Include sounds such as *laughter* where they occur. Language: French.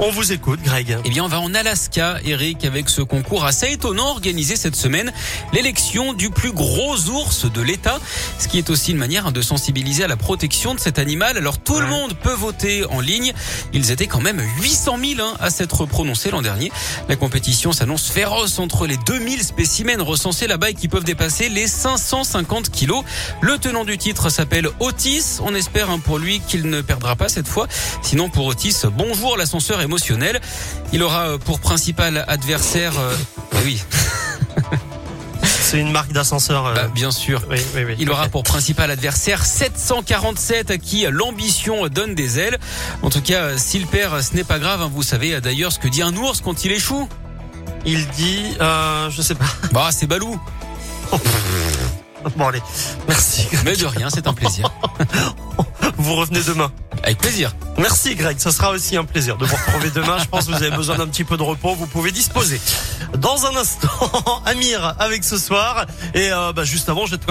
On vous écoute, Greg. Eh bien, on va en Alaska, Eric, avec ce concours assez étonnant organisé cette semaine. L'élection du plus gros ours de l'État, ce qui est aussi une manière de sensibiliser à la protection de cet animal. Alors, tout le monde peut voter en ligne. Ils étaient quand même 800 000 hein, à s'être prononcés l'an dernier. La compétition s'annonce féroce entre les 2000 spécimens recensés là-bas et qui peuvent dépasser les 550 kilos. Le tenant du titre s'appelle Otis. On espère hein, pour lui qu'il ne perdra pas cette fois. Sinon, pour Otis, bonjour l'ascenseur émotionnel. Il aura euh, pour principal adversaire... euh, oui, *laughs* C'est une marque d'ascenseur. euh, bah, bien sûr. oui, oui, oui. Il aura pour principal adversaire 747 à qui l'ambition donne des ailes. En tout cas, s'il perd, ce n'est pas grave. hein. Vous savez d'ailleurs ce que dit un ours quand il échoue. Il dit, euh, je sais pas. *laughs* Bah, c'est Balou. Bon allez, merci. Mais de rien, c'est un plaisir. *laughs* Vous revenez demain. Avec plaisir. Merci Greg, ce sera aussi un plaisir de vous retrouver demain. Je pense que vous avez besoin d'un petit peu de repos, vous pouvez disposer. Dans un instant, *laughs* Amir avec ce soir. Et euh, bah, juste avant, je